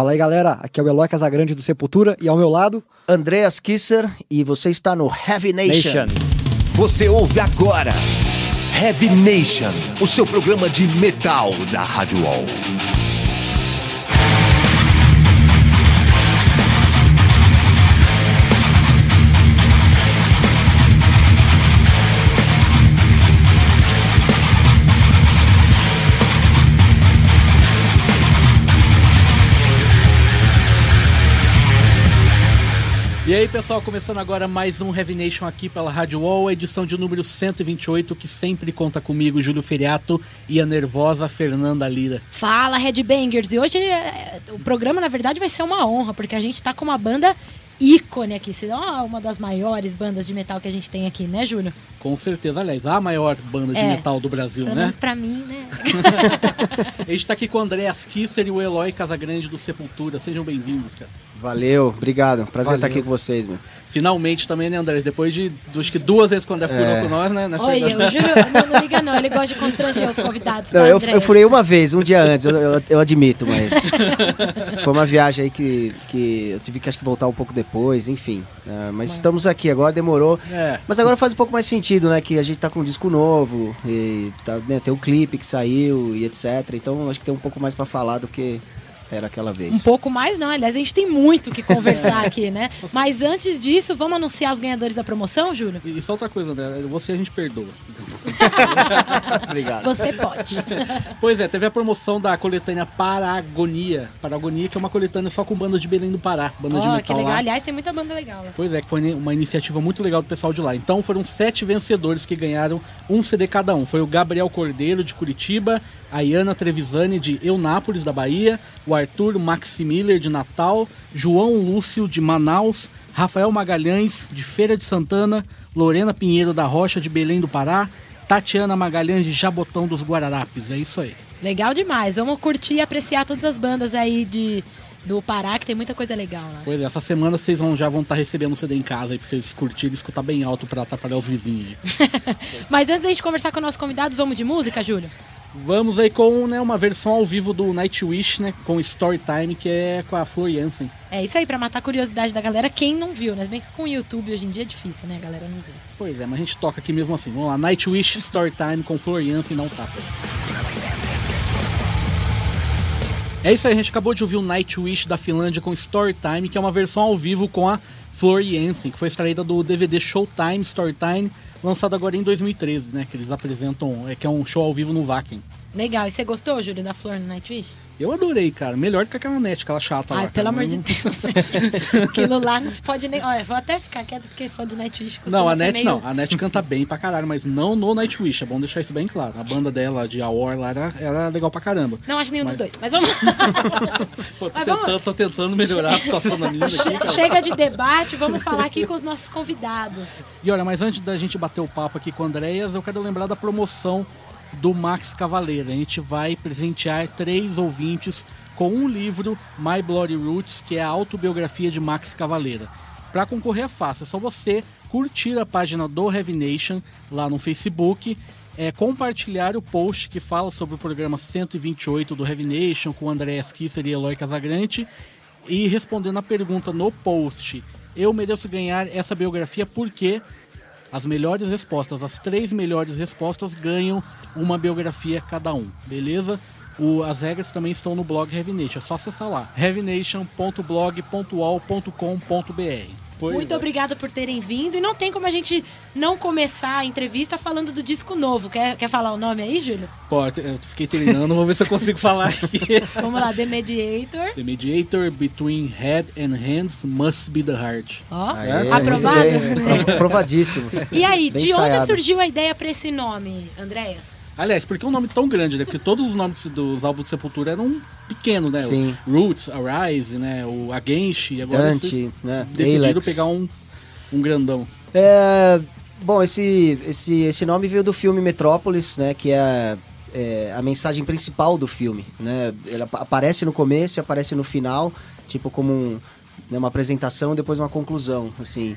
Fala aí, galera. Aqui é o Eloy Casagrande do Sepultura e ao meu lado, Andreas Kisser e você está no Heavy Nation. Você ouve agora Heavy Nation, o seu programa de metal da Rádio Wall. Aí, pessoal, começando agora mais um Heavy Nation aqui pela Rádio Wall, edição de número 128, que sempre conta comigo, Júlio Feriato e a nervosa Fernanda Lira. Fala, Headbangers! E hoje é, o programa, na verdade, vai ser uma honra, porque a gente tá com uma banda ícone aqui, se não é uma das maiores bandas de metal que a gente tem aqui, né, Júlio? Com certeza, aliás, a maior banda de É, metal do Brasil, Pelo né? menos pra mim, né? A gente tá aqui com o Andréas Kisser e o Eloy Casagrande do Sepultura. Sejam bem-vindos, cara. Valeu, obrigado. Prazer Valeu. estar aqui com vocês, meu. Finalmente também, né, André? Depois de, acho que duas vezes que o André furou É. com nós, né? né, Olha, Fernanda? o Júlio, não, não liga não, ele gosta de constranger os convidados, Não, tá, eu, André? eu furei uma vez, um dia antes, eu, eu- eu admito, mas foi uma viagem aí que, que eu tive que acho que voltar um pouco depois, enfim. Ah, mas estamos aqui agora, demorou. É. Mas agora faz um pouco mais sentido, né? Que a gente tá com um disco novo, e tá, né, tem um clipe que saiu e etc. Então acho que tem um pouco mais pra falar do que era aquela vez. Um pouco mais não, aliás, a gente tem muito o que conversar aqui, né? Mas antes disso, vamos anunciar os ganhadores da promoção, Júlio? E só outra coisa, André. Você a gente perdoa. Obrigado. Você pode. Pois é, teve a promoção da coletânea Paragonia. Paragonia, que é uma coletânea só com bandas de Belém do Pará, banda de Ó, metal que legal. lá. Aliás, tem muita banda legal lá. Pois é, que foi uma iniciativa muito legal do pessoal de lá. Então foram sete vencedores que ganharam um CD cada um. Foi o Gabriel Cordeiro, de Curitiba, a Iana Trevisani, de Eunápolis, da Bahia, o Arthur Maximiller, de Natal, João Lúcio, de Manaus, Rafael Magalhães, de Feira de Santana, Lorena Pinheiro da Rocha, de Belém do Pará, Tatiana Magalhães, de Jabotão dos Guararapes. É isso aí. Legal demais. Vamos curtir e apreciar todas as bandas aí de, do Pará, que tem muita coisa legal lá. Pois é, essa semana vocês vão, já vão estar recebendo um CD em casa aí pra vocês curtirem e escutar bem alto pra atrapalhar os vizinhos aí. Mas antes da gente conversar com nossos convidados, vamos de música, Júlio? Vamos aí com né, uma versão ao vivo do Nightwish, né? Com Storytime, que é com a Flor Jansen. É isso aí, pra matar a curiosidade da galera, quem não viu, né? Se bem que com o YouTube hoje em dia é difícil, né? A galera não vê. Pois é, mas a gente toca aqui mesmo assim. Vamos lá, Nightwish Storytime com Flor Jansen, não tapa. É isso aí, a gente acabou de ouvir o Nightwish da Finlândia com Storytime, que é uma versão ao vivo com a Flor Jansen, que foi extraída do DVD Showtime Storytime, lançado agora em 2013, né? Que eles apresentam, é que é um show ao vivo no Vakin. Legal. E você gostou, Júlio, da Flor no Nightwish? Eu adorei, cara. Melhor do que aquela net, aquela chata lá. Ai, pelo cara. amor de Deus, né, gente? Aquilo lá não se pode nem... Olha, vou até ficar quieto, porque fã do Nightwish Não, a Net meio... não. A Net canta bem pra caralho, mas não no Nightwish. É bom deixar isso bem claro. A banda dela, de Aor, lá, era, era legal pra caramba. Não acho nenhum Mas- dos dois, mas vamos Pô, tô, Mas vamos- tentando, tô tentando melhorar a situação da menina aqui, cara. Chega de debate, vamos falar aqui com os nossos convidados. E olha, mas antes da gente bater o papo aqui com o Andréas, eu quero lembrar da promoção do Max Cavaleira. A gente vai presentear três ouvintes com um livro, My Bloody Roots, que é a autobiografia de Max Cavaleira. Para concorrer é fácil, é só você curtir a página do Heavy Nation lá no Facebook, é, compartilhar o post que fala sobre o programa 128 do Heavy Nation com André Kisser e Eloy Casagrande e respondendo a pergunta no post. Eu mereço ganhar essa biografia porque as melhores respostas, as três melhores respostas ganham uma biografia cada um, beleza? O- as regras também estão no blog Heavy Nation, é só acessar lá, heavynation.blog.wall.com.br. Pois Muito é. obrigada por terem vindo. E não tem como a gente não começar a entrevista falando do disco novo. Quer, quer falar o nome aí, Júlio? Pô, eu fiquei treinando, vou ver se eu consigo falar aqui. Vamos lá, The Mediator. The mediator between head and hands must be the heart. Ó, Aê, aprovado? Aprovadíssimo. E aí, Bem de onde ensaiado. surgiu a ideia pra esse nome, Andréas? Aliás, por que um nome tão grande, né? Porque todos os nomes dos álbuns de Sepultura eram pequenos, né? Sim. O Roots, Arise, né? O Against, e agora Dante, vocês né? decidiram Alex. pegar um, um grandão. É, bom, esse, esse, esse nome veio do filme Metrópolis, né? Que é, é a mensagem principal do filme, né? Ela ap- aparece no começo e aparece no final, tipo como um, né, uma apresentação, depois uma conclusão, assim.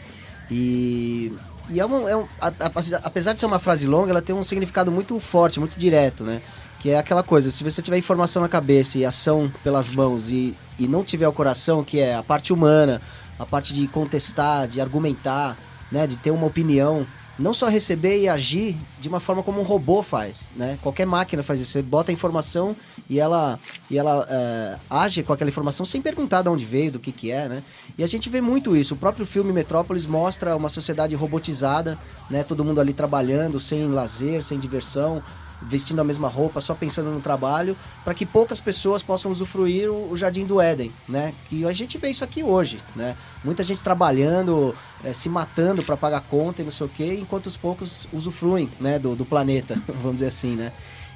E, e é um, é um- a- a- apesar de ser uma frase longa, ela tem um significado muito forte, muito direto, né? Que é aquela coisa, se você tiver informação na cabeça e ação pelas mãos e e não tiver o coração, que é a parte humana, a parte de contestar, de argumentar, né, de ter uma opinião, não só receber e agir de uma forma como um robô faz, né? Qualquer máquina faz isso. Você bota a informação e ela, e ela é, age com aquela informação sem perguntar de onde veio, do que que é, né? E a gente vê muito isso. O próprio filme Metrópolis mostra uma sociedade robotizada, né? Todo mundo ali trabalhando, sem lazer, sem diversão, vestindo a mesma roupa, só pensando no trabalho, para que poucas pessoas possam usufruir o, o, Jardim do Éden, né? Que a gente vê isso aqui hoje, né? Muita gente trabalhando, é, se matando para pagar conta e não sei o quê, enquanto os poucos usufruem, né? Do, do planeta, vamos dizer assim, né?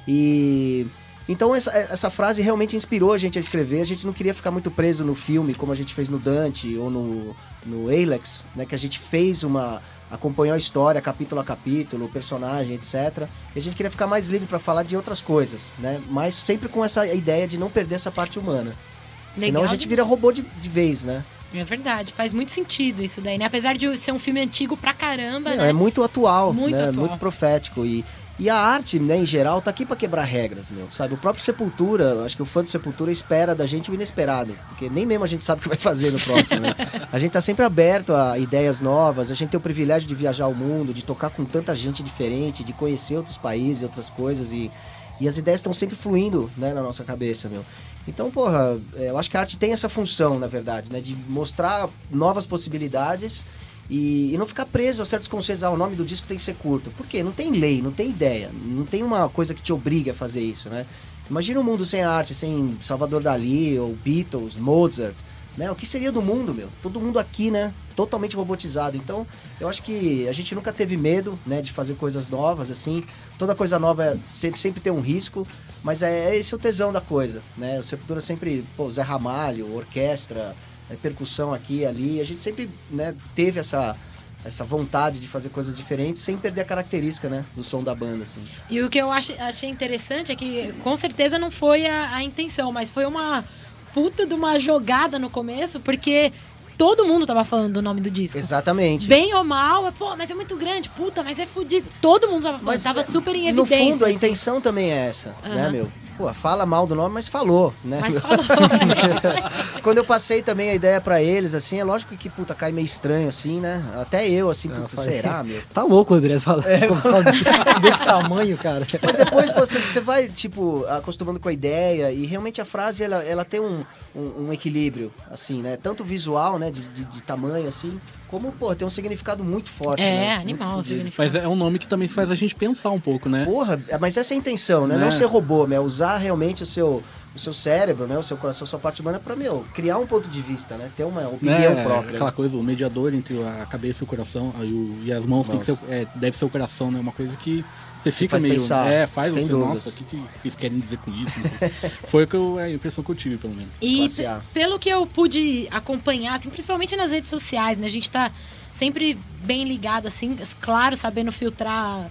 E então essa, essa frase realmente inspirou a gente a escrever. A gente não queria ficar muito preso no filme, como a gente fez no Dante ou no, no Alex, né? Que a gente fez uma acompanhou a história capítulo a capítulo, personagem, etc. E a gente queria ficar mais livre para falar de outras coisas, né? Mas sempre com essa ideia de não perder essa parte humana. Legal Senão a gente vira robô de, de vez, né? É verdade, faz muito sentido isso daí, né? Apesar de ser um filme antigo pra caramba, né? É muito atual, muito né? Atual. Muito profético. E, e a arte, né, em geral, tá aqui para quebrar regras, meu, sabe? O próprio Sepultura, acho que o fã do Sepultura espera da gente o inesperado, porque nem mesmo a gente sabe o que vai fazer no próximo, né? A gente tá sempre aberto a ideias novas, a gente tem o privilégio de viajar o mundo, de tocar com tanta gente diferente, de conhecer outros países, outras coisas e, e as ideias estão sempre fluindo, né, na nossa cabeça, meu. Então, porra, é, eu acho que a arte tem essa função, na verdade, né, de mostrar novas possibilidades e, e, não ficar preso a certos conceitos. Ah, o nome do disco tem que ser curto. Por quê? Não tem lei, não tem ideia. Não tem uma coisa que te obrigue a fazer isso, né? Imagina um mundo sem arte, sem Salvador Dali, ou Beatles, Mozart. Né? O que seria do mundo, meu? Todo mundo aqui, né? Totalmente robotizado. Então, eu acho que a gente nunca teve medo, né? De fazer coisas novas, assim. Toda coisa nova é, sempre, sempre tem um risco. Mas é, é esse o tesão da coisa, né? O Sepultura sempre, pô, Zé Ramalho, orquestra, é, percussão aqui ali. A gente sempre né, teve essa, essa vontade de fazer coisas diferentes sem perder a característica né, do som da banda. Assim. E o que eu achei, achei interessante é que com certeza não foi a, a intenção, mas foi uma puta de uma jogada no começo, porque todo mundo tava falando do nome do disco. Exatamente. Bem ou mal, pô, mas é muito grande, puta, mas é fodido. Todo mundo tava falando, mas, tava super em evidência. No fundo, a assim. intenção também é essa, uhum. né, meu? Pô, fala mal do nome, mas falou, né? Mas falou, né? Quando eu passei também a ideia para eles, assim, é lógico que, puta, cai meio estranho, assim, né? Até eu, assim, puta, falei, será, meu? Tá louco, André, fala é, desse tamanho, cara. Mas depois você, você vai, tipo, acostumando com a ideia e realmente a frase, ela, ela tem um, um, um equilíbrio, assim, né? Tanto visual, né, de, de, de tamanho, assim, como, pô, tem um significado muito forte, é, né? É, animal. Mas é um nome que também faz a gente pensar um pouco, né? Porra, mas essa é a intenção, né? Não, Não ser robô, né? Usar realmente o seu, o seu cérebro, né? O seu coração, a sua parte humana para meu, criar um ponto de vista, né? Ter uma opinião é, própria. Aquela coisa, o mediador entre a cabeça e o coração, aí o, e as mãos, tem que ser, é, deve ser o coração, né? Uma coisa que você fica faz meio. Pensar, é, faz sem você, dúvidas. nossa, o que, que eles querem dizer com isso? Foi que eu, é a impressão que eu tive, pelo menos. E pelo que eu pude acompanhar, assim, principalmente nas redes sociais, né? A gente tá sempre bem ligado, assim, claro, sabendo filtrar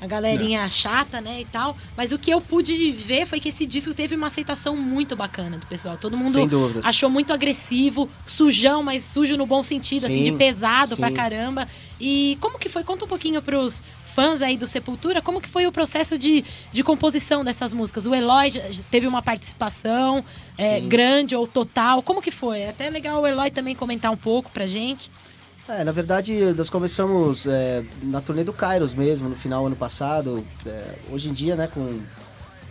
a galerinha Não. chata, né, e tal. Mas o que eu pude ver foi que esse disco teve uma aceitação muito bacana do pessoal. Todo mundo achou muito agressivo, sujão, mas sujo no bom sentido, sim, assim, de pesado sim. pra caramba. E como que foi? Conta um pouquinho pros fãs aí do Sepultura, como que foi o processo de, de composição dessas músicas? O Eloy teve uma participação é, grande ou total? Como que foi? É até legal o Eloy também comentar um pouco pra gente. É, na verdade, nós começamos é, na turnê do Kairos mesmo, no final do ano passado. É, hoje em dia, né, com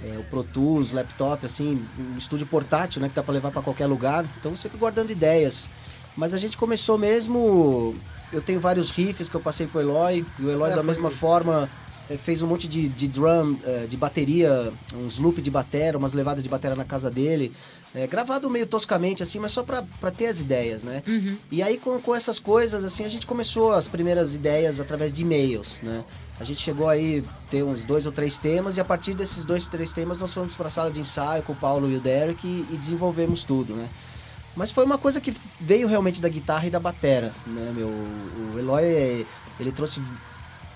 é, o Pro Tools, laptop, assim, um estúdio portátil, né, que dá para levar para qualquer lugar. Então, sempre guardando ideias. Mas a gente começou mesmo... Eu tenho vários riffs que eu passei pro Eloy, e o Eloy, é, da mesma forma, é, fez um monte de, de drum, é, de bateria, uns loop de bateria, umas levadas de bateria na casa dele. É, gravado meio toscamente, assim, mas só pra, pra ter as ideias, né? Uhum. E aí, com, com essas coisas, assim, a gente começou as primeiras ideias através de e-mails, né? A gente chegou aí ter uns dois ou três temas e a partir desses dois, três temas nós fomos para a sala de ensaio com o Paulo e o Derek e, e, desenvolvemos tudo, né? Mas foi uma coisa que veio realmente da guitarra e da batera, né, meu? O Eloy, ele trouxe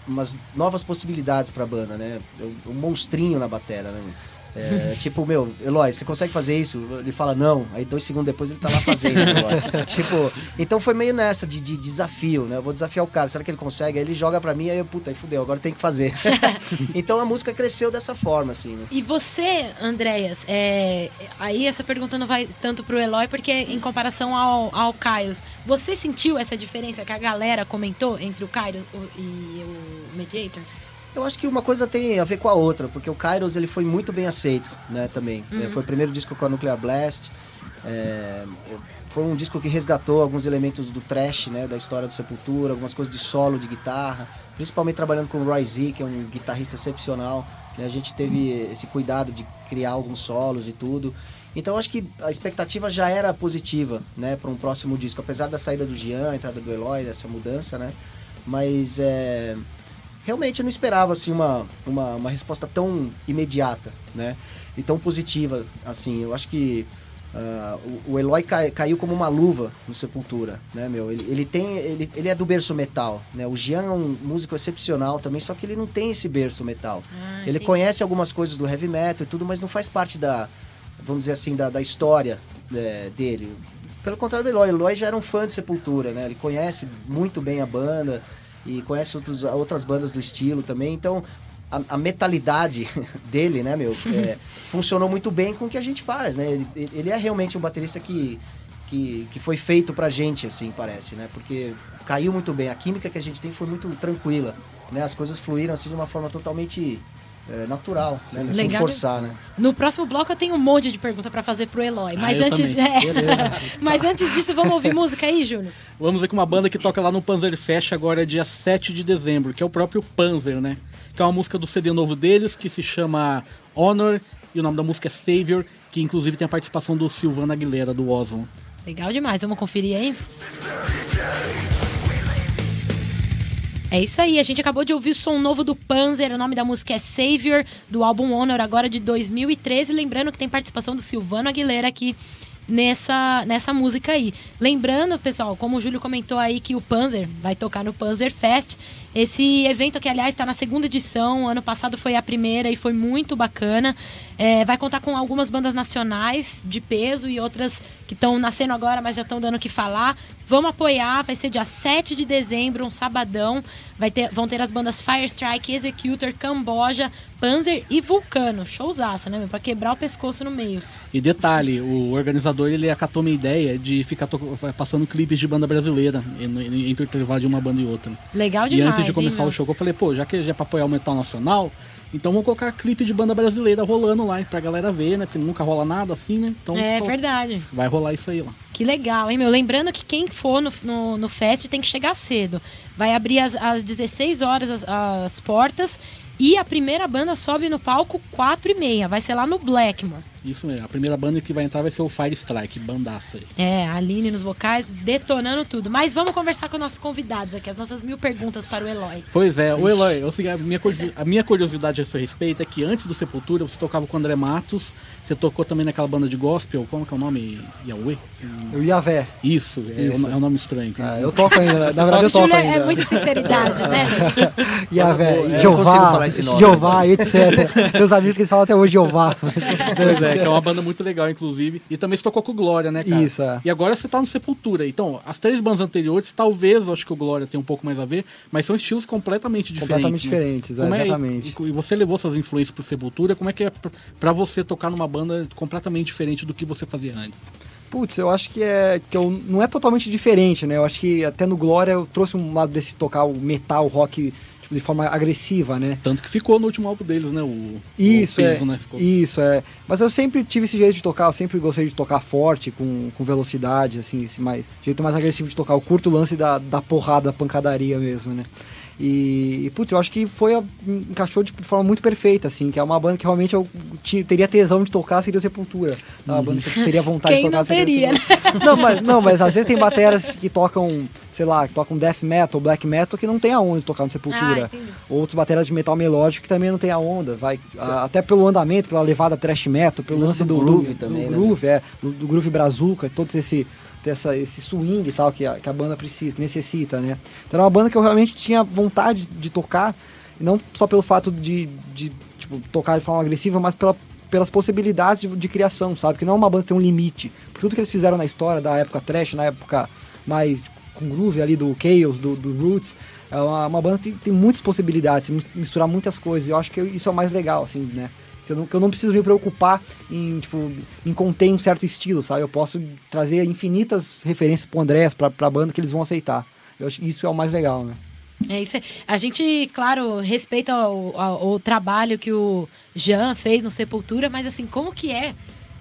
umas novas possibilidades para banda, né? Um monstrinho na batera, né? É, tipo, meu, Eloy, você consegue fazer isso? Ele fala, não. Aí dois segundos depois ele tá lá fazendo. Tipo, então foi meio nessa de, de desafio, né? Eu vou desafiar o cara, será que ele consegue? Aí ele joga pra mim, aí eu, puta, aí fudeu, agora tem que fazer. então a música cresceu dessa forma, assim, né? E você, Andréas, é, aí essa pergunta não vai tanto pro Eloy, porque em comparação ao, ao Kairos, você sentiu essa diferença que a galera comentou entre o Kairos e o Mediator? Eu acho que uma coisa tem a ver com a outra, porque o Kairos ele foi muito bem aceito, né, também. É, foi o primeiro disco com a Nuclear Blast. é, foi um disco que resgatou alguns elementos do trash, né, da história do Sepultura, algumas coisas de solo de guitarra, principalmente trabalhando com o Roy Z, que é um guitarrista excepcional. né, a gente teve esse cuidado de criar alguns solos e tudo. Então eu acho que a expectativa já era positiva, né, para um próximo disco, apesar da saída do Jean, a entrada do Eloy, essa mudança, né? Mas é, realmente eu não esperava assim uma, uma, uma resposta tão imediata, né? E tão positiva, assim. Eu acho que ah, o, o Eloy cai- caiu como uma luva no Sepultura, né, meu? Ele, ele tem, ele, ele é do berço metal, né? O Jean é um músico excepcional também, só que ele não tem esse berço metal. Ah, Ele entendi. conhece algumas coisas do heavy metal e tudo, mas não faz parte da, vamos dizer assim, da, da história é, dele. Pelo contrário do Eloy, o Eloy já era um fã de Sepultura, né? Ele conhece muito bem a banda e conhece outros, outras bandas do estilo também, então a, a metalidade dele, né, meu, é, funcionou muito bem com o que a gente faz, né? Ele, ele é realmente um baterista que, que, que foi feito pra gente, assim, parece, né? Porque caiu muito bem, a química que a gente tem foi muito tranquila, né? As coisas fluíram assim de uma forma totalmente é, natural, né? Sem Legal. forçar, né? No próximo bloco eu tenho um monte de pergunta pra fazer pro Eloy. Ah, Mas eu antes, é. mas antes disso, vamos ouvir música aí, Júnior? Vamos ver com uma banda que toca lá no Panzer Fest agora dia 7 de dezembro, que é o próprio Panzer, né? Que é uma música do CD novo deles, que se chama Honor, e o nome da música é Savior, que inclusive tem a participação do Silvana Aguilera, do Ozone. Legal demais, vamos conferir aí? É isso aí, a gente acabou de ouvir o som novo do Panzer, o nome da música é Savior, do álbum Honor, agora de 2013. Lembrando que tem participação do Silvano Aguilera aqui nessa, nessa música aí. Lembrando, pessoal, como o Júlio comentou aí que o Panzer vai tocar no Panzer Fest. Esse evento que, aliás, está na segunda edição. Ano passado foi a primeira e foi muito bacana. É, vai contar com algumas bandas nacionais de peso e outras que estão nascendo agora, mas já estão dando o que falar. Vamos apoiar, vai ser dia 7 de dezembro, um sabadão. Vai ter, vão ter as bandas Firestrike, Executor, Camboja, Panzer e Vulcano. Showzaço, né, meu? Pra quebrar o pescoço no meio. E detalhe, o organizador ele acatou minha ideia de ficar passando clipes de banda brasileira en- entre o intervalo de uma banda e outra. Legal demais. Antes de começar o show, eu falei, pô, já que já é pra apoiar o metal nacional, então vamos colocar clipe de banda brasileira rolando lá pra galera ver, né? Porque nunca rola nada assim, né? Então É pô, verdade. vai rolar isso aí lá. Que legal, hein, meu? Lembrando que quem for no, no, no fest tem que chegar cedo. Vai abrir às, às 16 horas as, as portas e a primeira banda sobe no palco 4 e meia. Vai ser lá no Blackmore. Isso mesmo. A primeira banda que vai entrar vai ser o Fire Strike, bandaça aí. É, a Aline nos vocais, detonando tudo. Mas vamos conversar com nossos convidados aqui, as nossas mil perguntas para o Eloy. Pois é, o Eloy, eu sei, a, minha a minha curiosidade a seu respeito é que antes do Sepultura você tocava com o André Matos, você tocou também naquela banda de gospel, como que é o nome? Yahweh? O Iavé. Isso, é, Isso. o- é um nome estranho. Ah, eu toco ainda. Na verdade, eu toco Júlio ainda. é muita sinceridade, né? Iavé, Eu não Jeová. Jeová, etc. Tem uns amigos que eles falam até hoje Jeová. Pois é, que é uma banda muito legal, inclusive. E também você tocou com o Glória, né, cara? Isso, é. E agora você tá no Sepultura. Então, as três bandas anteriores, talvez, eu acho que o Glória tem um pouco mais a ver, mas são estilos completamente diferentes. Completamente né? diferentes, Como é- exatamente. e, e você levou suas influências pro Sepultura, como é que é pra- pra você tocar numa banda completamente diferente do que você fazia antes? Putz, eu acho que é que eu, não é totalmente diferente, né? Eu acho que até no Glória eu trouxe um lado desse tocar o metal, o rock de forma agressiva, né? Tanto que ficou no último álbum deles, né? O, Isso, o peso, é. né? Ficou. Isso, é. Mas eu sempre tive esse jeito de tocar, eu sempre gostei de tocar forte, com, com velocidade, assim, esse mais, jeito mais agressivo de tocar. Eu curto o lance da, da porrada, da pancadaria mesmo, né? E, e, putz, eu acho que foi a- encaixou de forma muito perfeita, assim, que é uma banda que realmente eu ti- teria tesão de tocar, seria o Sepultura. É uma banda que eu teria vontade Quem de tocar. não seria teria, Sepultura. Não, mas, não, mas às vezes tem bateras que tocam, sei lá, que tocam death metal, black metal, que não tem aonde tocar no Sepultura. Ah. Outros bateras de metal melódico que também não tem a onda, vai a- até pelo andamento, pela levada thrash metal, pelo lance do, do do groove do também, né? groove, é, do, do groove brazuca, todo esse dessa, esse swing e tal que a, que a banda precisa, necessita, né? Então era uma banda que eu realmente tinha vontade de tocar, não só pelo fato de, de tipo, tocar de forma agressiva, mas pela pelas possibilidades de, de criação, sabe? Que não é uma banda que tem um limite. Tudo que eles fizeram na história, da época trash, na época mais com groove ali do Chaos, do, do Roots, é uma, uma banda que tem, tem muitas possibilidades, misturar muitas coisas. Eu acho que isso é o mais legal, assim, né? Que eu, não, que eu não preciso me preocupar em, tipo, em conter um certo estilo, sabe? Eu posso trazer infinitas referências pro Andrés, pra, pra banda que eles vão aceitar. Eu acho que isso é o mais legal, né? É isso aí. A gente, claro, respeita o, o, o, trabalho que o Jean fez no Sepultura, mas assim, como que é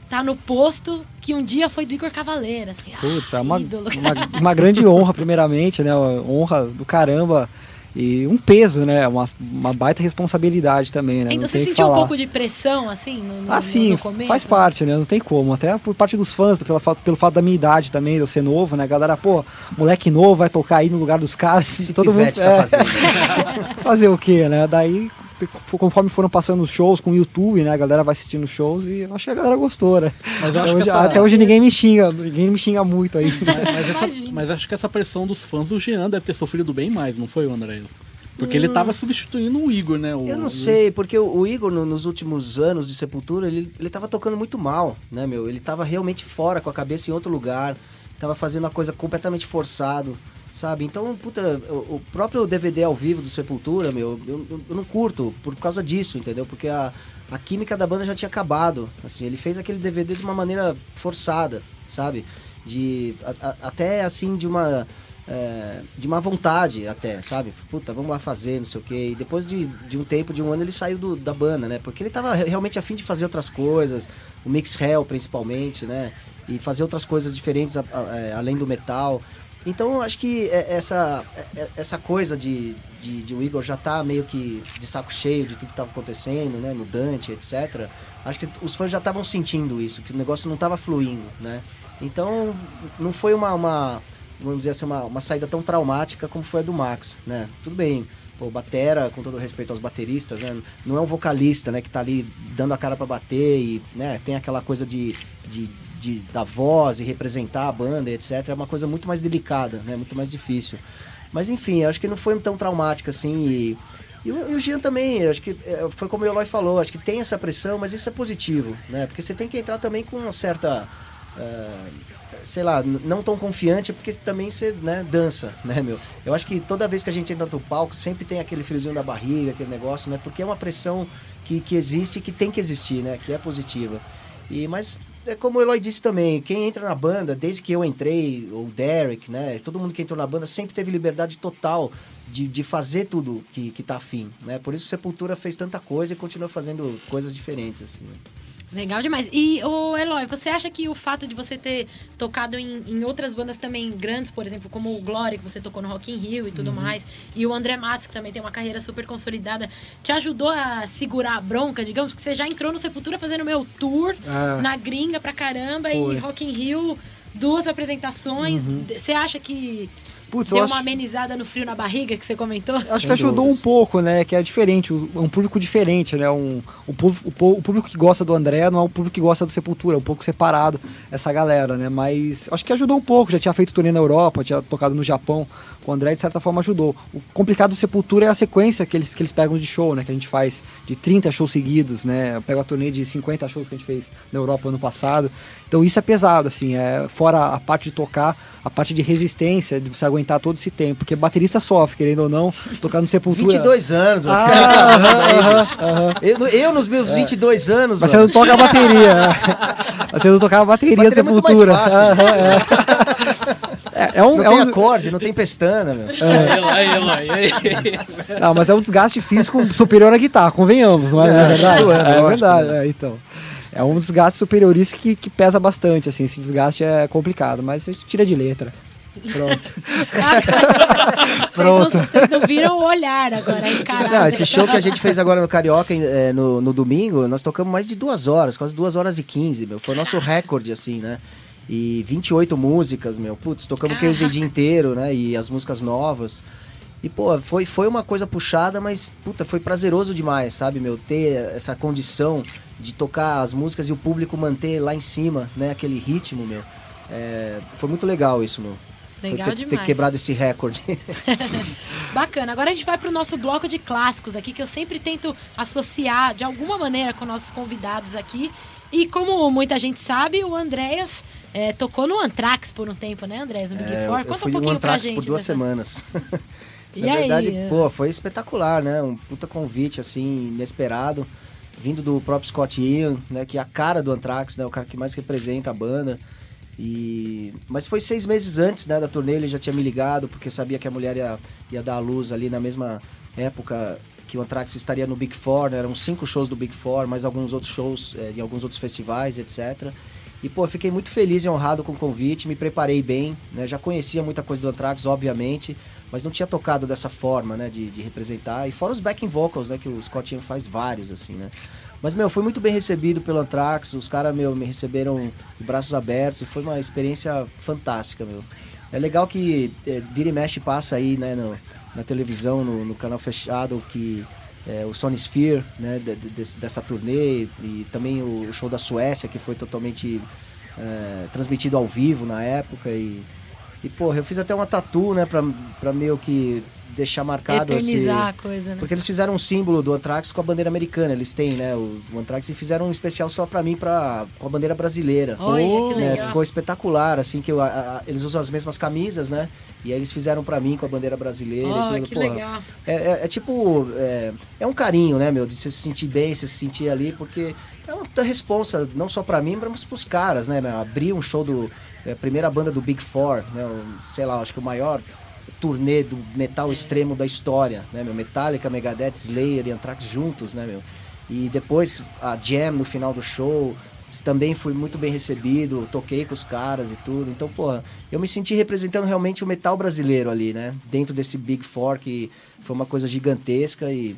tá no posto que um dia foi do Igor Cavaleiro? Assim, Putz, ah, é uma, uma, uma, grande honra, primeiramente, né? Honra do caramba e um peso, né? Uma, uma baita responsabilidade também, né? Ainda você sentiu um pouco de pressão, assim, no, no, ah, sim, no começo? faz parte, né? Não tem como. Até por parte dos fãs, pela, pelo fato da minha idade também, de eu ser novo, né? A galera, pô, moleque novo vai tocar aí no lugar dos caras. Esse todo mundo tá é, fazendo. fazer o quê, né? Daí conforme foram passando os shows com o YouTube, né? A galera vai assistindo shows e eu acho que a galera gostou, né? Mas até, hoje, essa... até hoje, ninguém me xinga, ninguém me xinga muito aí. Mas, mas, essa, mas, acho que essa pressão dos fãs do Jean deve ter sofrido bem mais, não foi, André? Porque hum. ele estava substituindo o Igor, né? O, eu não sei, porque o, o Igor, no, nos últimos anos de Sepultura, ele, ele tava tocando muito mal, né, meu? Ele estava realmente fora, com a cabeça em outro lugar, estava fazendo a coisa completamente forçado sabe? Então, puta, o, o, próprio DVD ao vivo do Sepultura, meu, eu, eu, não curto por causa disso, entendeu? Porque a, a química da banda já tinha acabado, assim, ele fez aquele DVD de uma maneira forçada, sabe? De, a, a, até assim, de uma... É, de má vontade até, sabe? Puta, vamos lá fazer, não sei o quê. E depois de, de um tempo, de um ano, ele saiu do, da banda, né? Porque ele tava realmente afim de fazer outras coisas, o Mix Hell principalmente, né? E fazer outras coisas diferentes a, a, é, além do metal. Então acho que é, essa, é, essa coisa de, de, de, o Igor já tá meio que de saco cheio de tudo que estava acontecendo, né? No Dante, etc. Acho que os fãs já estavam sentindo isso, que o negócio não estava fluindo, né? Então não foi uma, uma vamos dizer assim, uma, uma saída tão traumática como foi a do Max, né? Tudo bem, o batera, com todo respeito aos bateristas, né? Não é um vocalista, né? Que tá ali dando a cara para bater e, né? Tem aquela coisa de, de de, da voz e representar a banda, etc., é uma coisa muito mais delicada, né? Muito mais difícil. Mas enfim, acho que não foi tão traumática assim e. E o, Jean também, acho que é, foi como o Eloy falou, acho que tem essa pressão, mas isso é positivo, né? Porque você tem que entrar também com uma certa. Uh, sei lá, não tão confiante, porque também você né, dança, né, meu? Eu acho que toda vez que a gente entra no palco, sempre tem aquele friozinho da barriga, aquele negócio, né? Porque é uma pressão que, que existe que tem que existir, né? Que é positiva. E, mas é como o Eloy disse também, quem entra na banda, desde que eu entrei, o Derek, né? Todo mundo que entrou na banda sempre teve liberdade total de, de fazer tudo que, que tá afim, né? Por isso Sepultura fez tanta coisa e continua fazendo coisas diferentes, assim, né? Legal demais. E, o Eloy, você acha que o fato de você ter tocado em, em outras bandas também grandes, por exemplo, como o Glory, que você tocou no Rock in Rio e tudo uhum. mais, e o André Matos, que também tem uma carreira super consolidada, te ajudou a segurar a bronca, digamos, que você já entrou no Sepultura fazendo meu tour ah. na gringa pra caramba Foi. e Rock in Rio, duas apresentações. Uhum. Você acha que Putz, Deu uma amenizada no frio na barriga que você comentou? Acho Sem que ajudou dúvidas. um pouco, né? Que é diferente, um público diferente, né? Um, o, o, o, público que gosta do André não é o público que gosta do Sepultura, é um pouco separado essa galera, né? Mas acho que ajudou um pouco, já tinha feito turnê na Europa, tinha tocado no Japão o André, de certa forma ajudou. O complicado do Sepultura é a sequência que eles, que eles pegam de show, né? Que a gente faz de 30 shows seguidos, né? Eu pego a turnê de 50 shows que a gente fez na Europa ano passado. Então isso é pesado, assim, é fora a parte de tocar, a parte de resistência, de você aguentar todo esse tempo, porque baterista sofre, querendo ou não, tocar no Sepultura. 22 anos, mano. Ah, uh -huh, eu, eu, nos meus 22 é. anos, Mas mano. você não toca a bateria. Né? você não toca a bateria, bateria do Sepultura. É muito mais fácil. é. É, é um, não é tem um... acorde, não tem pestana, meu. É. Não, mas é um desgaste físico superior à guitarra, convenhamos, não é, é, é verdade? É, é verdade, é, então é um desgaste superiorista que, que pesa bastante, assim, esse desgaste é complicado, mas a gente tira de letra. Pronto. Pronto. Vocês não, não viram o olhar agora, encarado. Não, esse show que a gente fez agora no Carioca, é, no, no domingo, nós tocamos mais de duas horas, quase duas horas e quinze, meu. Foi o nosso recorde, assim, né? E 28 músicas, meu. Putz, tocamos o o dia inteiro, né? E as músicas novas. E, pô, foi, foi uma coisa puxada, mas, puta, foi prazeroso demais, sabe, meu? Ter essa condição de tocar as músicas e o público manter lá em cima, né? Aquele ritmo, meu. É, foi muito legal isso, meu. Legal ter, ter demais. quebrado esse recorde. Bacana. Agora a gente vai pro nosso bloco de clássicos aqui, que eu sempre tento associar de alguma maneira com nossos convidados aqui. E como muita gente sabe, o Andréas é, tocou no Anthrax por um tempo, né, Andréas? No Big É, Four. eu Conta fui um no pouquinho pra Anthrax gente. por duas dessa- semanas. E Na aí? verdade, é? pô, foi espetacular, né? Um puta convite, assim, inesperado. Vindo do próprio Scott Ian, né? Que é a cara do Anthrax, né? O cara que mais representa a banda. E... Mas foi seis meses antes, né? Da turnê, ele já tinha me ligado, porque sabia que a mulher ia, ia dar à luz ali na mesma época que o Anthrax estaria no Big Four, né? Eram cinco shows do Big Four, mais alguns outros shows eh, em alguns outros festivais, etc. E, pô, fiquei muito feliz e honrado com o convite, me preparei bem, né? Já conhecia muita coisa do Anthrax, obviamente, mas não tinha tocado dessa forma, né? De, de representar. E fora os backing vocals, né? Que o Scott faz vários, assim, né? Mas, meu, fui muito bem recebido pelo Anthrax, os caras, meu, me receberam de braços abertos e foi uma experiência fantástica, meu. É legal que é, vira e mexe passa aí, né, no- na televisão, no, no canal fechado, que é, o Sony Sphere, né, de- de- dessa turnê, e também o, o show da Suécia, que foi totalmente é, transmitido ao vivo na época. E, e, porra, eu fiz até uma tatu, né, pra, pra meio que deixar marcado. Eternizar a coisa, né? Porque eles fizeram um símbolo do Anthrax com a bandeira americana, eles têm, né, o, o Anthrax, e fizeram um especial só pra mim pra, com a bandeira brasileira. Olha, que Né, ficou espetacular, assim, que eu- a- a- eles usam as mesmas camisas, né? E aí eles fizeram pra mim com a bandeira brasileira Oh, e tudo. que porra. legal. É, é- é tipo. É, é um carinho, né, meu? De você se sentir bem, você se sentir ali, porque é uma puta responsa, não só pra mim, mas pros caras, né, meu? Abrir um show do. É, primeira banda do Big Four, né? o- sei lá, acho que o maior turnê do metal extremo da história, né, meu? Metallica, Megadeth, Slayer e Anthrax juntos, né, meu? E depois a Jam no final do show. Também fui muito bem recebido, toquei com os caras e tudo. Então, porra, eu me senti representando realmente o metal brasileiro ali, né? Dentro desse Big Four, que foi uma coisa gigantesca e,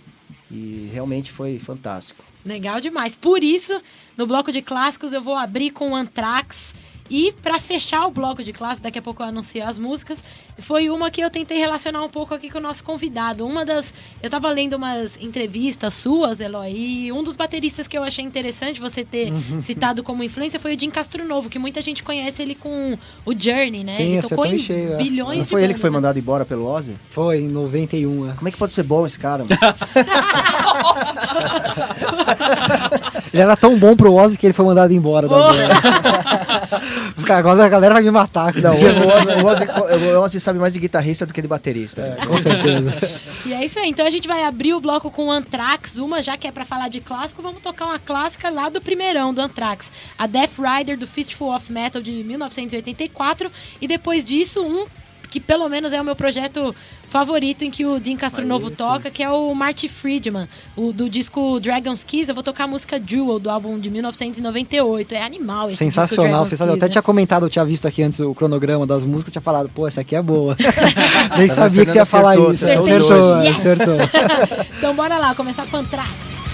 e realmente foi fantástico. Legal demais. Por isso, no bloco de clássicos, eu vou abrir com o Anthrax. E pra fechar o bloco de clássicos, daqui a pouco eu anuncio as músicas, foi uma que eu tentei relacionar um pouco aqui com o nosso convidado. Uma das. Eu tava lendo umas entrevistas suas, Eloy, e um dos bateristas que eu achei interessante você ter Uhum. citado como influência foi o Jim Castronovo, que muita gente conhece ele com o Journey, né? Sim, ele tocou em cheio, é. bilhões Não de foi ele que foi né? mandado embora pelo Ozzy? Foi em 91, é. Como é que pode ser bom esse cara, mano? Ele era tão bom pro Ozzy que ele foi mandado embora da banda. Os caras, agora a galera vai me matar. Não, o Ozzy, o Ozzy- o Ozzy sabe mais de guitarrista do que de baterista. né? Com certeza. E é isso aí. Então a gente vai abrir o bloco com o Anthrax, uma já que é pra falar de clássico, vamos tocar uma clássica lá do primeirão do Anthrax, a Death Rider do Fistful of Metal de 1984 e depois disso um que pelo menos é o meu projeto favorito em que o Jim Castronovo toca, que é o Marty Friedman, o do disco Dragon's Kiss. Eu vou tocar a música Jewel do álbum de 1998. É animal esse disco Sensacional, sensacional. Eu Kiss, até né? tinha comentado, eu tinha visto aqui antes o cronograma das músicas, tinha falado, pô, essa aqui é boa. Nem a sabia que você ia Fernanda falar acertou, isso. acertou os Acertou, dois. acertou. então bora lá, começar com Anthrax.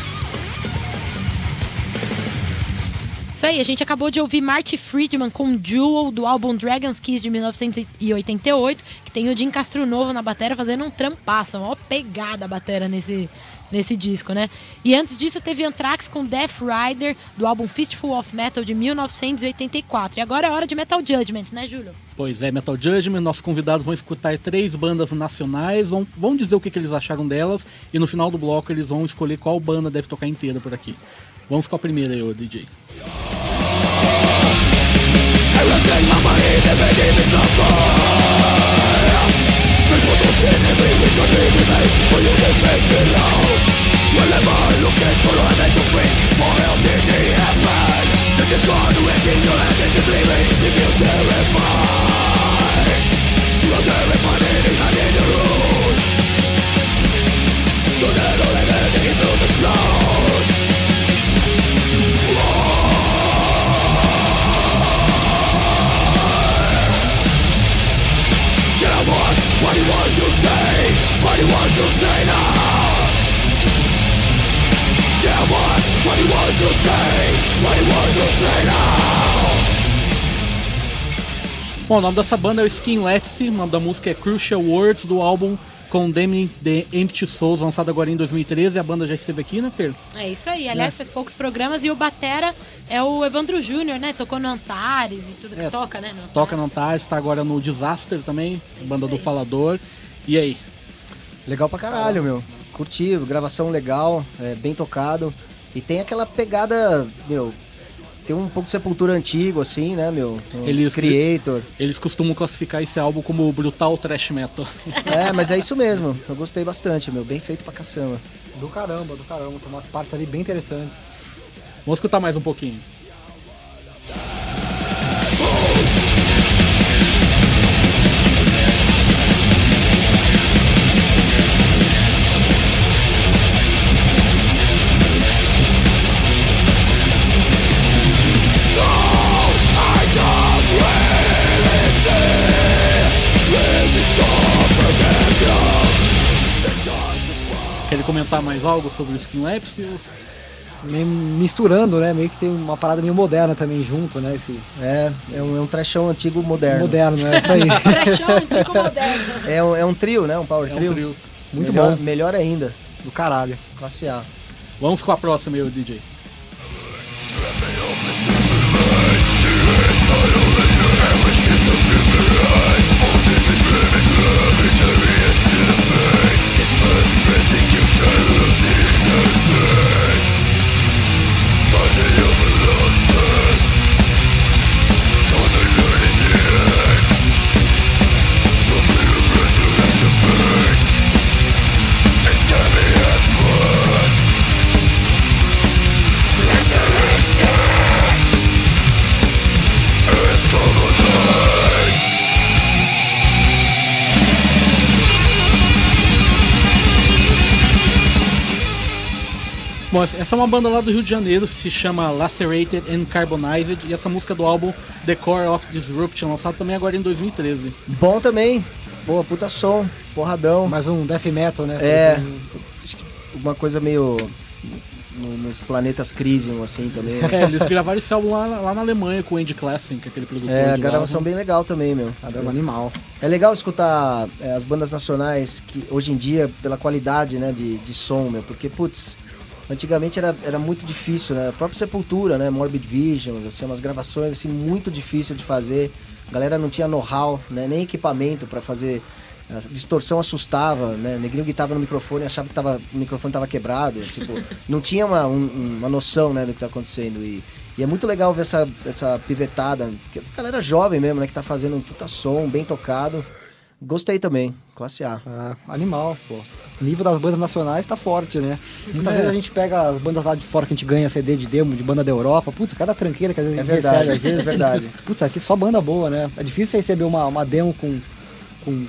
Isso aí, a gente acabou de ouvir Marty Friedman com Jewel do álbum Dragon's Kiss de 1988, que tem o Jim Castro Novo na bateria fazendo um trampaço, uma pegada a bateria nesse, nesse disco, né? E antes disso teve Anthrax com Death Rider do álbum Fistful of Metal de 1984. E agora é hora de Metal Judgment, né, Júlio? Pois é, Metal Judgment, nossos convidados vão escutar três bandas nacionais, vão, vão dizer o que, que eles acharam delas, e no final do bloco eles vão escolher qual banda deve tocar inteira por aqui. Vamos com a primeira aí, ô DJ. Whenever I look at follow, I think to free For hell did it happen The discord within your head is leaving o nome dessa banda é o Skin Lepsy, o nome da música é Crucial Words, do álbum Condemning the Empty Souls, lançado agora em 2013. A banda já esteve aqui, né, Fer? É isso aí. Aliás, faz poucos programas e o Batera é o Evandro Júnior, né? Tocou no Antares e tudo que É, toca, né? no Toca Antares. no Antares, tá agora no Disaster também, É banda do. Falador. E aí? Legal pra caralho, meu. Curti, gravação legal, é, bem tocado. E tem aquela pegada, meu. Tem um pouco de sepultura antigo, assim, né, meu? Um Eles- Creator. Eles costumam classificar esse álbum como brutal thrash metal. É, mas é isso mesmo. Eu gostei bastante, meu. Bem feito pra caçamba. Do caramba, do caramba. Tem umas partes ali bem interessantes. Vamos escutar mais um pouquinho. Comentar mais algo sobre o Skin Lapse? Meio misturando, né? Meio que tem uma parada meio moderna também junto, né? Esse É, é um, é um trashão antigo moderno. moderno, né? Isso aí. Trechão antigo moderno. É um, é um trio, né? Um power É um trio. trio. Muito melhor, bom. Melhor ainda. Do caralho. Classe A. Vamos com a próxima aí, o DJ. Bom, essa é uma banda lá do Rio de Janeiro, se chama Lacerated and Carbonized, e essa música é do álbum The Core of Disruption, lançado também agora em 2013. Bom também. Boa, puta som. Porradão. Mais um death metal, né? É. Uma coisa meio. no- Nos planetas Crisium, assim, também. né? É, eles gravaram esse álbum lá, lá na Alemanha com o Andy Classen, que é aquele produtor É, a gravação bem legal também, meu. Caramba, animal. É legal escutar é, as bandas nacionais que hoje em dia, pela qualidade né, de, de som, meu, porque, putz, antigamente era, era muito difícil, né? A própria Sepultura, né? Morbid Vision, assim, umas gravações assim, muito difícil de fazer. A galera não tinha know-how, né? Nem equipamento pra fazer. A distorção assustava, né? O neguinho gritava no microfone e achava que tava, o microfone tava quebrado. Tipo, não tinha uma, um- uma noção né, do que tá acontecendo. E, e é muito legal ver essa, essa pivetada. galera jovem mesmo, né? Que tá fazendo um puta som, bem tocado. Gostei também, classe A. Ah, animal, pô. O nível das bandas nacionais tá forte, né? Muitas É. vezes a gente pega as bandas lá de fora que a gente ganha CD de demo de banda da Europa. Putz, cada tranqueira que a gente É verdade, recebe às vezes. é verdade. Putz, aqui só banda boa, né? É difícil você receber uma, uma demo com. com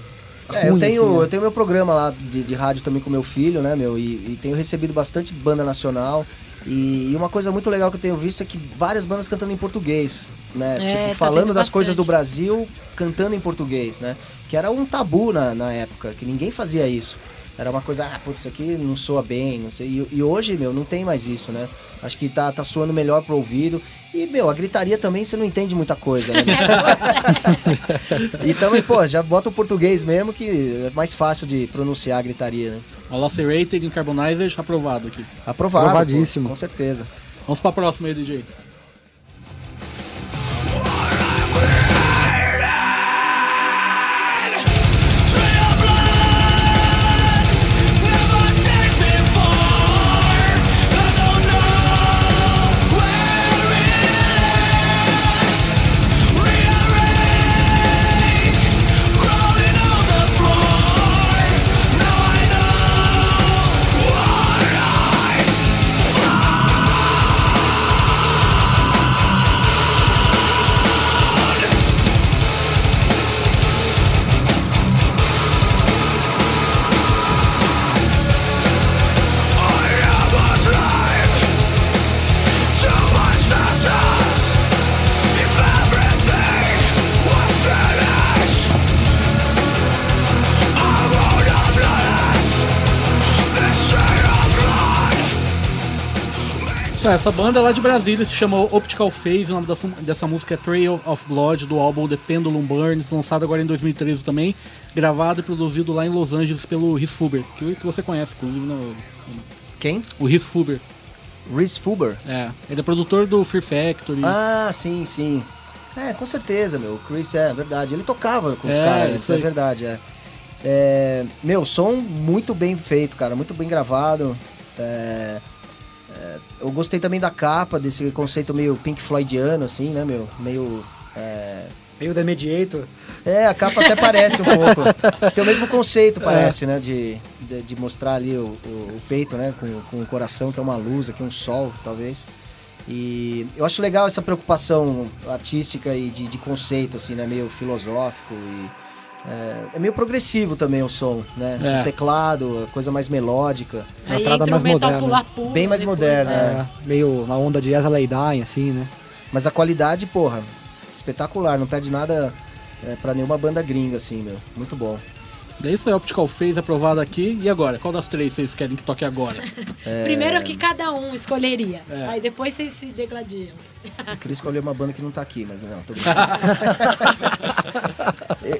É, eu tenho, assim, né? eu tenho meu programa lá de, de rádio também com meu filho, né, meu? E, e tenho recebido bastante banda nacional. E, uma coisa muito legal que eu tenho visto é que várias bandas cantando em português, né? É, tipo, tá falando das coisas do bastante. Brasil, cantando em português, né? Que era um tabu na, na época, que ninguém fazia isso. Era uma coisa, ah, putz, isso aqui não soa bem, não sei. E, e hoje, meu, não tem mais isso, né? Acho que tá, tá soando melhor pro ouvido. E, meu, a gritaria também você não entende muita coisa, né? e também, pô, já bota o português mesmo que é mais fácil de pronunciar a gritaria, né? O Lacerated and Carbonized, aprovado aqui. Aprovado. pô, Aprovadíssimo. com certeza. Vamos pra próxima aí, DJ. Essa banda é lá de Brasília se chama Optical Phase, o nome dessa, dessa música é Trail of Blood, do álbum The Pendulum Burns, lançado agora em 2013 também, gravado e produzido lá em Los Angeles pelo Rhys Fuber, que, que você conhece, inclusive, no, Quem? o Rhys Fuber. Rhys Fuber. É, ele é produtor do Fear Factory. Ah, sim, sim. É, com certeza, meu. O Chris é verdade. Ele tocava com os É, caras, isso é verdade, é. É, Meu, som muito bem feito, cara. Muito bem gravado. É, é, eu gostei também da capa, desse conceito meio Pink Floydiano, assim, né, meu? Meio. É, Meio The Mediator. é, a capa até parece um pouco. Tem o mesmo conceito, parece, né? De, de, de mostrar ali o, o, o peito, né? Com, com o coração, que é uma luz, aqui um sol, talvez. E eu acho legal essa preocupação artística e de, de conceito, assim, né? Meio filosófico e... É, é meio progressivo também o som, né? É. O teclado, a coisa mais melódica. Uma Aí parada entra o mais metal moderna. pular pula. Bem mais depois, moderna, né? É. É, meio na onda de Lay Dying, assim, né? Mas a qualidade, porra, espetacular. Não perde nada é, pra nenhuma banda gringa, assim, meu. Muito bom. É isso aí, Optical Phase aprovado aqui. E agora? Qual das três vocês querem que toque agora? Primeiro o que cada um escolheria. É. Aí depois vocês se degladiam. Eu queria escolher uma banda que não tá aqui, mas não, tô.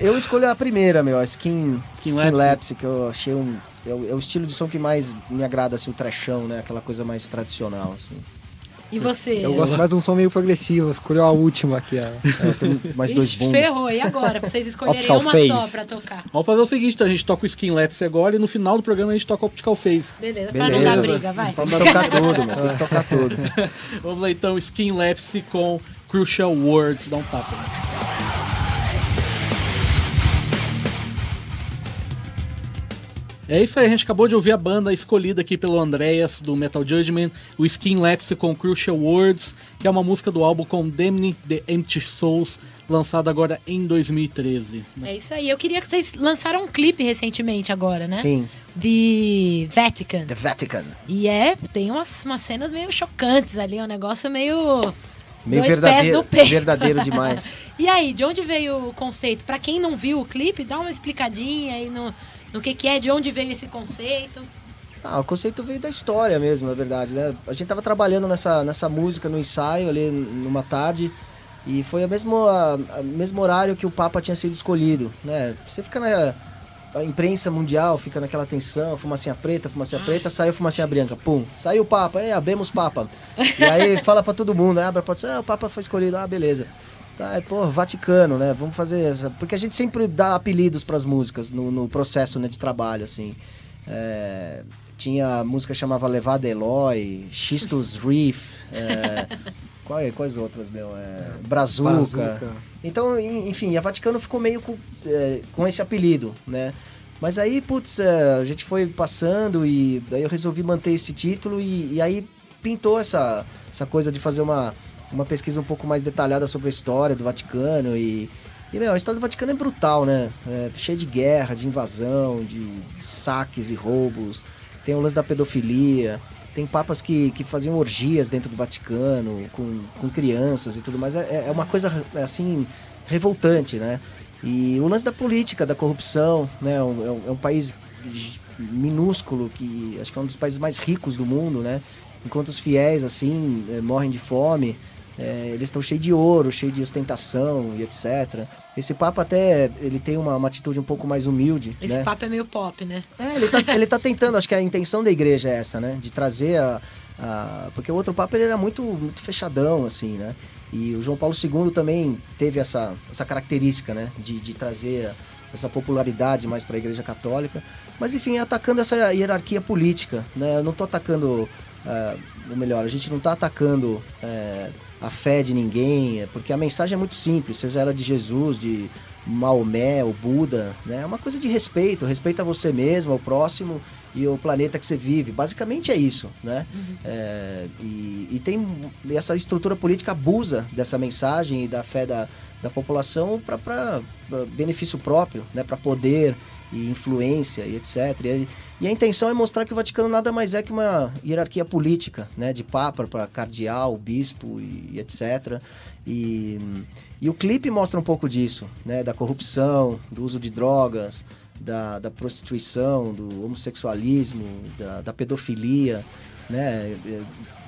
Eu- escolho a primeira, meu, a Skin, Skin Skin, Lapse. Lapse. que eu achei um. É o, é o estilo de som que mais me agrada, assim, o trashão, né? Aquela coisa mais tradicional, assim. E você? Eu gosto mais de um som meio progressivo. Escolheu a última aqui, a... É, tem mais dois boom. ferrou. E agora? Pra vocês escolherem Optical uma Phase. só pra tocar. Vamos fazer o seguinte, então, a gente toca o Skin Lapse agora e no final do programa a gente toca o Optical Phase. Beleza, pra não dar Beleza. briga, vai. Que tocar tudo, meu. Tem que tocar tudo. Vamos lá então, Skin Lapse com Crucial Words. Dá um tapa. É isso aí, a gente acabou de ouvir a banda escolhida aqui pelo Andreas do Metal Judgment, o Skin Lapse com Crucial Words, que é uma música do álbum Condemne the Empty Souls, lançado agora em 2013. É isso aí. Eu queria que vocês lançaram um clipe recentemente agora, né? Sim, De Vatican. The Vatican. E é, tem umas, umas cenas meio chocantes ali, um negócio meio. Meio Dois pés verdadeiro, no peito. verdadeiro demais. E aí, de onde veio o conceito? Pra quem não viu o clipe, dá uma explicadinha aí no, no que, que é, de onde veio esse conceito. Ah, o conceito veio da história mesmo, na verdade, né? A gente tava trabalhando nessa, nessa música no ensaio ali numa tarde e foi o mesmo, a, a mesmo horário que o Papa tinha sido escolhido, né? Você fica na a imprensa mundial, fica naquela tensão, fumacinha preta, fumacinha preta, saiu fumacinha branca, pum, saiu o Papa, é, abemos Papa. E aí fala pra todo mundo, abre a porta, ah, o Papa foi escolhido, ah, beleza. Tá, é, pô, Vaticano, né? Vamos fazer essa. Porque a gente sempre dá apelidos pras músicas no, no processo né, de trabalho, assim. É, tinha música chamava Levada Eloy, Xistus Reef, é, quais, quais outras, meu? É, Brazuca. Brazuca. Então, en- enfim, a Vaticano ficou meio com, é, com esse apelido, né? Mas aí, putz, é, a gente foi passando e daí eu resolvi manter esse título e, e aí pintou essa, essa coisa de fazer uma, uma pesquisa um pouco mais detalhada sobre a história do Vaticano e... E, meu, a história do Vaticano é brutal, né? É, cheia de guerra, de invasão, de saques e roubos. Tem o lance da pedofilia. Tem papas que, que faziam orgias dentro do Vaticano, com, com crianças e tudo mais. É, é uma coisa, assim, revoltante, né? E o lance da política, da corrupção, né? É um, é um- é país minúsculo, que acho que é um dos países mais ricos do mundo, né? Enquanto os fiéis, assim, eh, morrem de fome, eh, eles estão cheios de ouro, cheios de ostentação e etc. Esse Papa até, ele tem uma, uma atitude um pouco mais humilde, Esse né? papo é meio pop, né? É, ele tá, ele tá tentando, acho que a intenção da igreja é essa, né? De trazer a. a- porque o outro Papa ele era muito, muito fechadão, assim, né? E o João Paulo II também teve essa, essa característica, né? De, de trazer essa popularidade mais para a igreja católica. Mas, enfim, atacando essa hierarquia política, né? Eu não tô atacando. ah, ou melhor, a gente não tá atacando eh, a fé de ninguém, é porque a mensagem é muito simples, seja ela de Jesus, de Maomé, o Buda, né? É uma coisa de respeito, respeita você mesmo, ao próximo e o planeta que você vive. Basicamente é isso, né? É, e, e tem essa estrutura política abusa dessa mensagem e da fé da, da população para benefício próprio, né? Para poder e influência e etc. E, e a intenção é mostrar que o Vaticano nada mais é que uma hierarquia política, né? De papa para cardeal, bispo e, e etc. E, e o clipe mostra um pouco disso, né? Da corrupção, do uso de drogas, da, da prostituição, do homossexualismo, da, da pedofilia, né? É,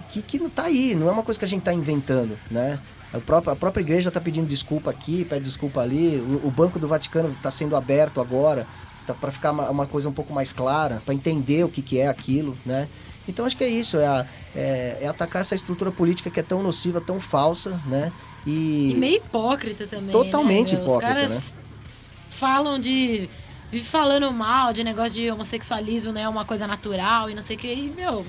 que, que não tá aí, não é uma coisa que a gente tá inventando, né? A própria, a própria igreja está pedindo desculpa aqui, pede desculpa ali. O, o Banco do Vaticano está sendo aberto agora tá, para ficar uma, uma, coisa um pouco mais clara, para entender o que, que é aquilo, né? Então acho que é isso, é, a, é, é, atacar essa estrutura política que é tão nociva, tão falsa, né? E, e meio hipócrita também. Totalmente né, hipócrita. Os caras né? falam de vive falando mal de negócio de homossexualismo, né? Uma coisa natural e não sei o que. E, meu,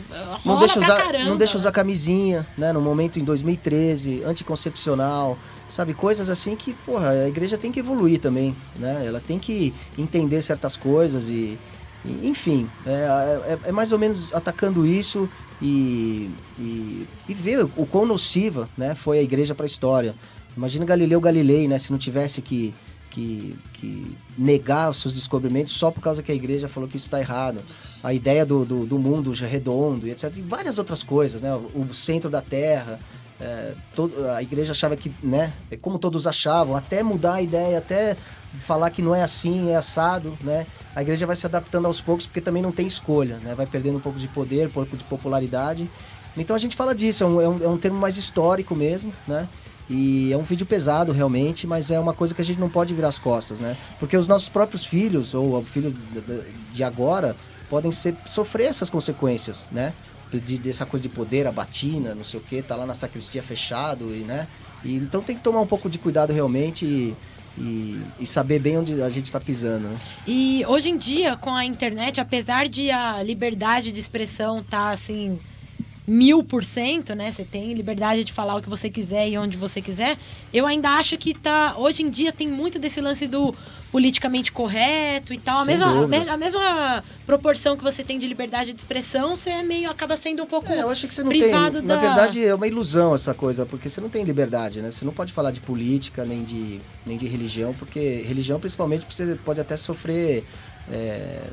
não deixa usar, caramba. Não deixa usar camisinha, né? No momento em 2013, anticoncepcional, sabe? Coisas assim que, porra, a igreja tem que evoluir também, né? Ela tem que entender certas coisas e, e enfim, é, é, é, mais ou menos atacando isso e, e, e ver o quão nociva, né? Foi a igreja para a história. Imagina Galileu Galilei, né? Se não tivesse que que, que negar os seus descobrimentos só por causa que a igreja falou que isso está errado. A ideia do, do, do, mundo redondo e etc. E várias outras coisas, né? O centro da Terra. É, todo, a igreja achava que, né? É como todos achavam, até mudar a ideia, até falar que não é assim, é assado, né? A igreja vai se adaptando aos poucos porque também não tem escolha, né? Vai perdendo um pouco de poder, um pouco de popularidade. Então a gente fala disso, é um, é um, é um termo mais histórico mesmo, né? E é um vídeo pesado realmente, mas é uma coisa que a gente não pode virar as costas, né? Porque os nossos próprios filhos, ou filhos de agora, podem ser, sofrer essas consequências, né? De, dessa coisa de poder, a batina, não sei o que, tá lá na sacristia fechado, e, né? E, então tem que tomar um pouco de cuidado realmente e, e, e, saber bem onde a gente está pisando. Né? E hoje em dia, com a internet, apesar de a liberdade de expressão estar tá, assim mil por cento, né? Você tem liberdade de falar o que você quiser e onde você quiser. Eu ainda acho que tá. Hoje em dia tem muito desse lance do politicamente correto e tal. A mesma, a mesma proporção que você tem de liberdade de expressão, você é meio acaba sendo um pouco. É, eu acho que você não privado tem. Da... Na verdade, é uma ilusão essa coisa, porque você não tem liberdade, né? Você não pode falar de política nem de, nem de religião, porque religião, principalmente, você pode até sofrer. É, é,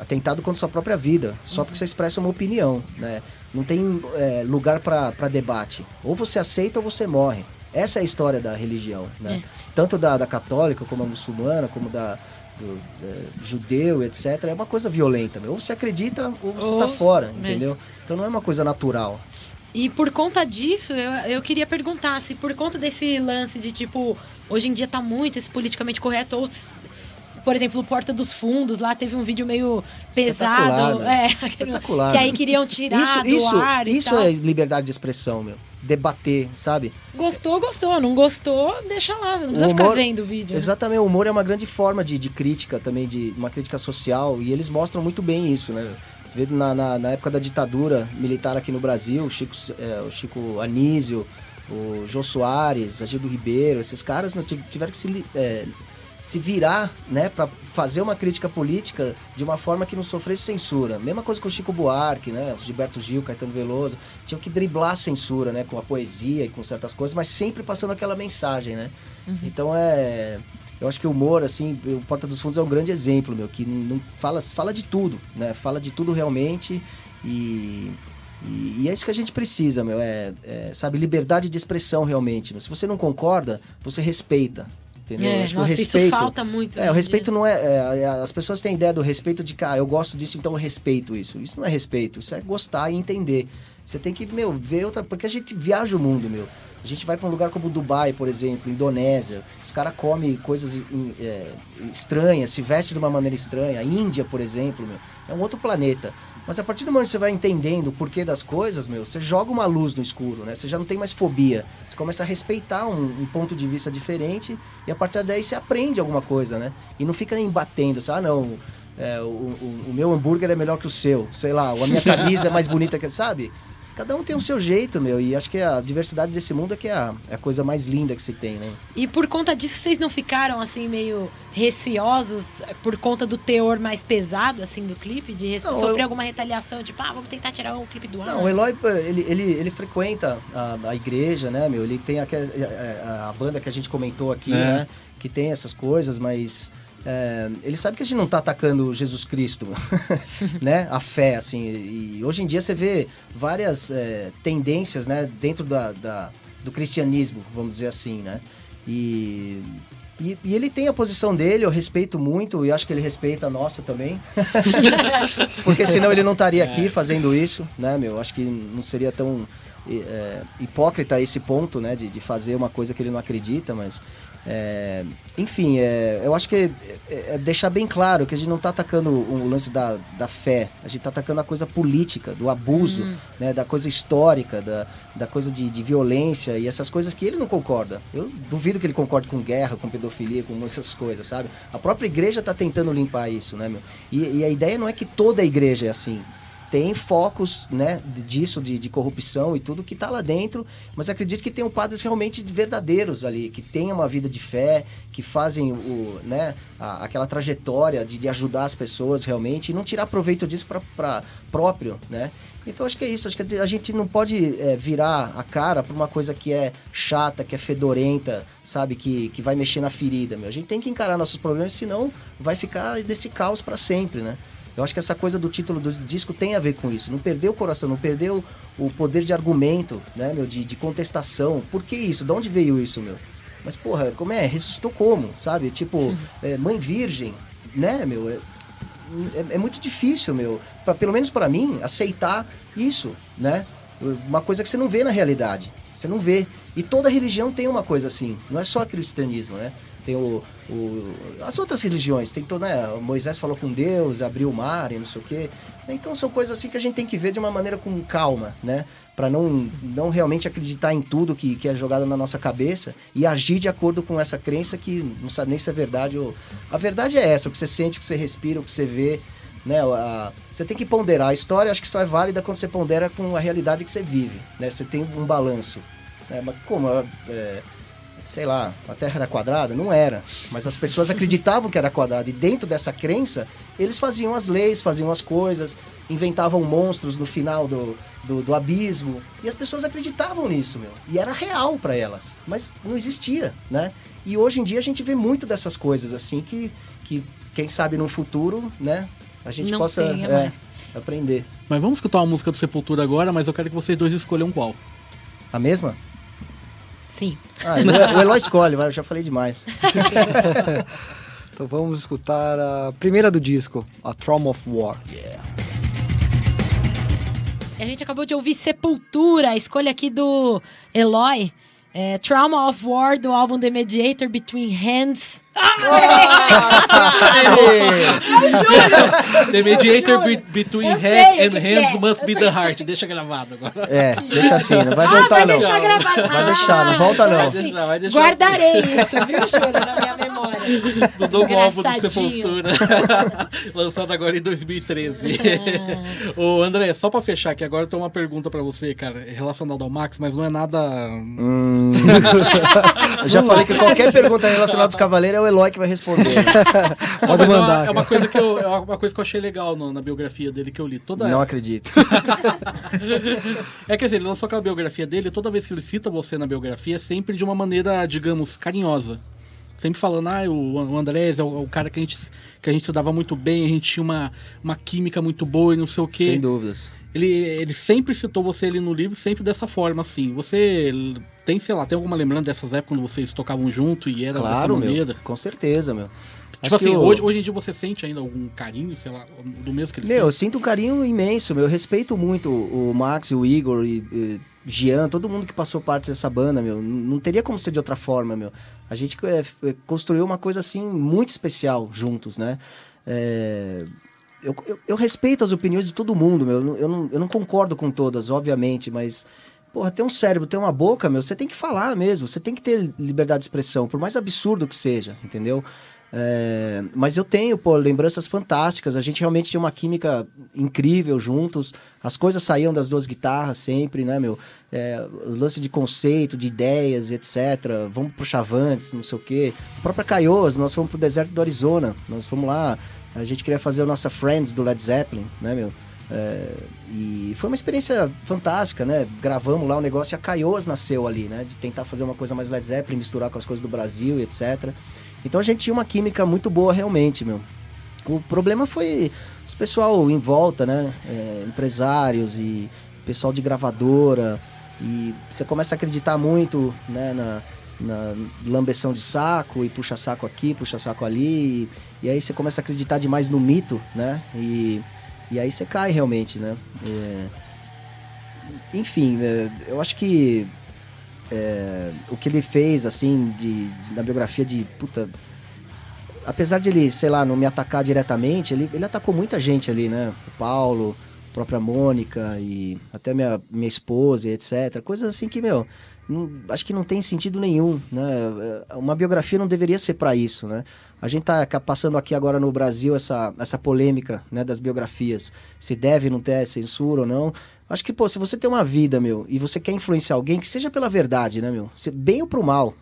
atentado contra sua própria vida, só porque você expressa uma opinião, né? Não tem é, lugar para debate. Ou você aceita ou você morre. Essa é a história da religião, né? É. Tanto da, da católica, como a muçulmana, como da, do, é, judeu, etc. É uma coisa violenta. Ou você acredita ou você está fora, é. entendeu? Então não é uma coisa natural. E por conta disso, eu, eu queria perguntar se por conta desse lance de tipo, hoje em dia tá muito esse politicamente correto, ou por exemplo, Porta dos Fundos, lá teve um vídeo meio pesado. Né? É, Espetacular. Que aí queriam tirar isso, do isso, ar Isso é liberdade de expressão, meu. Debater, sabe? Gostou, gostou. Não gostou, deixa lá. Você não precisa humor, ficar vendo o vídeo. Né? Exatamente. O humor é uma grande forma de, de crítica também, de uma crítica social. E eles mostram muito bem isso, né? Você vê na, na, na época da ditadura militar aqui no Brasil, o Chico, é, o Chico Anísio, o Jô Soares, Agildo Ribeiro, esses caras não, tiveram que se é, se virar, né, para fazer uma crítica política de uma forma que não sofresse censura. Mesma coisa com o Chico Buarque, né, o Gilberto Gil, Caetano Veloso, tinham que driblar a censura, né, com a poesia e com certas coisas, mas sempre passando aquela mensagem, né? Uhum. Então é eu acho que o humor, assim, o Porta dos Fundos é um grande exemplo, meu, que não fala, fala de tudo, né? Fala de tudo realmente e, e, e é isso que a gente precisa, meu, é, é, sabe, liberdade de expressão realmente. Se você não concorda, você respeita, entendeu? É, Acho nossa, que o respeito, isso falta muito. É, o respeito não é, é, As pessoas têm ideia do respeito de que, ah, eu gosto disso, então eu respeito isso. Isso não é respeito, isso é gostar e entender. Você tem que, meu, ver outra. Porque a gente viaja o mundo, meu. A gente vai para um lugar como Dubai, por exemplo, Indonésia. Os caras comem coisas é, estranhas, se vestem de uma maneira estranha. A Índia, por exemplo, meu, é um outro planeta. Mas a partir do momento que você vai entendendo o porquê das coisas, meu, você joga uma luz no escuro, né? Você já não tem mais fobia. Você começa a respeitar um, um ponto de vista diferente e a partir daí você aprende alguma coisa, né? E não fica nem batendo, assim, ah, não, é, o, o, o, meu hambúrguer é melhor que o seu, sei lá, a minha camisa é mais bonita que, sabe? Cada um tem o seu jeito, meu, e acho que a diversidade desse mundo é que é a, é a coisa mais linda que se tem, né? E por conta disso, vocês não ficaram, assim, meio receosos por conta do teor mais pesado, assim, do clipe? De não, sofrer eu... alguma retaliação, tipo, ah, vamos tentar tirar o clipe do ar? Não, o Eloy, ele, ele, ele frequenta a, a igreja, né, meu? Ele tem a, a, a banda que a gente comentou aqui, é. né? Que tem essas coisas, mas... É, ele sabe que a gente não está atacando Jesus Cristo, né? A fé, assim. E hoje em dia você vê várias é, tendências, né? Dentro da, da, do cristianismo, vamos dizer assim, né? E, e, e, ele tem a posição dele, eu respeito muito e acho que ele respeita a nossa também. Porque senão ele não estaria aqui fazendo isso, né, meu? Acho que não seria tão é, hipócrita esse ponto, né? De, de fazer uma coisa que ele não acredita, mas é, enfim, é, eu acho que é, é, deixar bem claro que a gente não está atacando o lance da, da fé, a gente está atacando a coisa política, do abuso, uhum. né, da coisa histórica, da, da coisa de, de, violência e essas coisas que ele não concorda. Eu duvido que ele concorde com guerra, com pedofilia, com essas coisas, sabe? A própria igreja está tentando limpar isso, né, meu? E, e a ideia não é que toda a igreja é assim tem focos né, disso, de, de corrupção e tudo que está lá dentro, mas acredito que tem padres realmente verdadeiros ali, que têm uma vida de fé, que fazem o, né, a, aquela trajetória de, de ajudar as pessoas realmente e não tirar proveito disso para próprio, né? Então acho que é isso, acho que a gente não pode é, virar a cara para uma coisa que é chata, que é fedorenta, sabe, que, que vai mexer na ferida, meu. A gente tem que encarar nossos problemas, senão vai ficar desse caos para sempre, né? Eu acho que essa coisa do título do disco tem a ver com isso. Não perder o coração, não perder o, o poder de argumento, né, meu? De, de contestação. Por que isso? De onde veio isso, meu? Mas, porra, como é? Ressuscitou como, sabe? Tipo, é, mãe virgem, né, meu? É, é, é muito difícil, meu. Pra, pelo menos para mim, aceitar isso, né? Uma coisa que você não vê na realidade. Você não vê. E toda religião tem uma coisa assim. Não é só cristianismo, né? Tem o, o, as outras religiões, tem toda, né, Moisés falou com Deus, abriu o mar e não sei o quê. Então são coisas assim que a gente tem que ver de uma maneira com calma, né? Para não, não realmente acreditar em tudo que, que é jogado na nossa cabeça e agir de acordo com essa crença que não sabe nem se é verdade ou... A verdade é essa, o que você sente, o que você respira, o que você vê, né? A, você tem que ponderar. A história acho que só é válida quando você pondera com a realidade que você vive, né? Você tem um balanço. Né? Mas como... É, sei lá, a Terra era quadrada? Não era. Mas as pessoas acreditavam que era quadrada. E dentro dessa crença, eles faziam as leis, faziam as coisas, inventavam monstros no final do, do, do abismo. E as pessoas acreditavam nisso, meu. E era real para elas. Mas não existia, né? E hoje em dia a gente vê muito dessas coisas, assim, que, que quem sabe no futuro, né? A gente não possa é, aprender. Mas vamos escutar uma música do Sepultura agora, mas eu quero que vocês dois escolham qual. A mesma? Sim. Ah, o Eloy escolhe, eu já falei demais. então vamos escutar a primeira do disco, a Trauma of War. Yeah. A gente acabou de ouvir Sepultura, a escolha aqui do Eloy. É, Trauma of War do álbum The Mediator Between Hands. The mediator be between head and hands é. must be the heart. Deixa gravado agora. É, deixa assim, não vai voltar ah, vai não. Deixar gravado. Vai deixar, não volta não. Assim, deixar, vai deixar. Guardarei isso, viu, Júlio, na minha memória. Do novo álbum do Sepultura. Lançado agora em 2013. Ah. Ô, André, só pra fechar aqui agora, eu tenho uma pergunta pra você, cara, relacionada ao Max, mas não é nada... Hum. eu já falei que qualquer pergunta relacionada aos Cavaleiros é o Eloy que vai responder. Pode mandar. É uma, é uma, coisa que eu, é uma coisa que eu achei legal no, na biografia dele que eu li. Toda Não acredito. é que assim, ele lançou aquela biografia dele, toda vez que ele cita você na biografia, é sempre de uma maneira, digamos, carinhosa. Sempre falando, ah, o Andrés é o, o, cara que a, gente, que a gente se dava muito bem, a gente tinha uma, uma química muito boa e não sei o quê. Sem dúvidas. Ele, ele sempre citou você ali no livro, sempre dessa forma, assim. Você tem, sei lá, tem alguma lembrança dessas épocas quando vocês tocavam junto e era claro, dessa maneira? Meu, com certeza, meu. Tipo Acho assim, hoje, hoje em dia você sente ainda algum carinho, sei lá, do mesmo que ele Meu, sente? eu sinto um carinho imenso, meu. Eu respeito muito o Max, o Igor e, e Gian, todo mundo que passou parte dessa banda, meu. Não teria como ser de outra forma, meu. A gente é, é, construiu uma coisa, assim, muito especial juntos, né? É... Eu, eu, eu, respeito as opiniões de todo mundo, meu. Eu não, eu não concordo com todas, obviamente, mas Porra, tem um cérebro, tem uma boca, meu, você tem que falar mesmo, você tem que ter liberdade de expressão, por mais absurdo que seja, entendeu? É, mas eu tenho, pô, lembranças fantásticas. A gente realmente tinha uma química incrível juntos. As coisas saíam das duas guitarras sempre, né, meu? É, lance de conceito, de ideias, etc. Vamos pro Chavantes, não sei o quê. A própria Caiôs, nós fomos pro deserto do Arizona. Nós fomos lá. A gente queria fazer a nossa Friends do Led Zeppelin, né, meu? É, e foi uma experiência fantástica, né? Gravamos lá o negócio e a Caiôs nasceu ali, né? De tentar fazer uma coisa mais Led Zeppelin, misturar com as coisas do Brasil e etc. Então a gente tinha uma química muito boa realmente, meu. O problema foi os pessoal em volta, né? É, empresários e pessoal de gravadora. E você começa a acreditar muito né, na, na lambeção de saco e puxa saco aqui, puxa saco ali. E, e aí você começa a acreditar demais no mito, né? E, e aí você cai realmente, né? É, enfim, é, eu acho que é, o que ele fez, assim, de, na biografia de. Puta, apesar de ele, sei lá, não me atacar diretamente, ele, ele atacou muita gente ali, né? O Paulo, a própria Mônica e até minha, minha esposa etc. Coisas assim que, meu, não, acho que não tem sentido nenhum, né? Uma biografia não deveria ser para isso, né? A gente tá passando aqui agora no Brasil essa, essa polêmica, né, das biografias, se deve não ter censura ou não. Acho que, pô, se você tem uma vida, meu, e você quer influenciar alguém, que seja pela verdade, né, meu? Bem ou pro mal.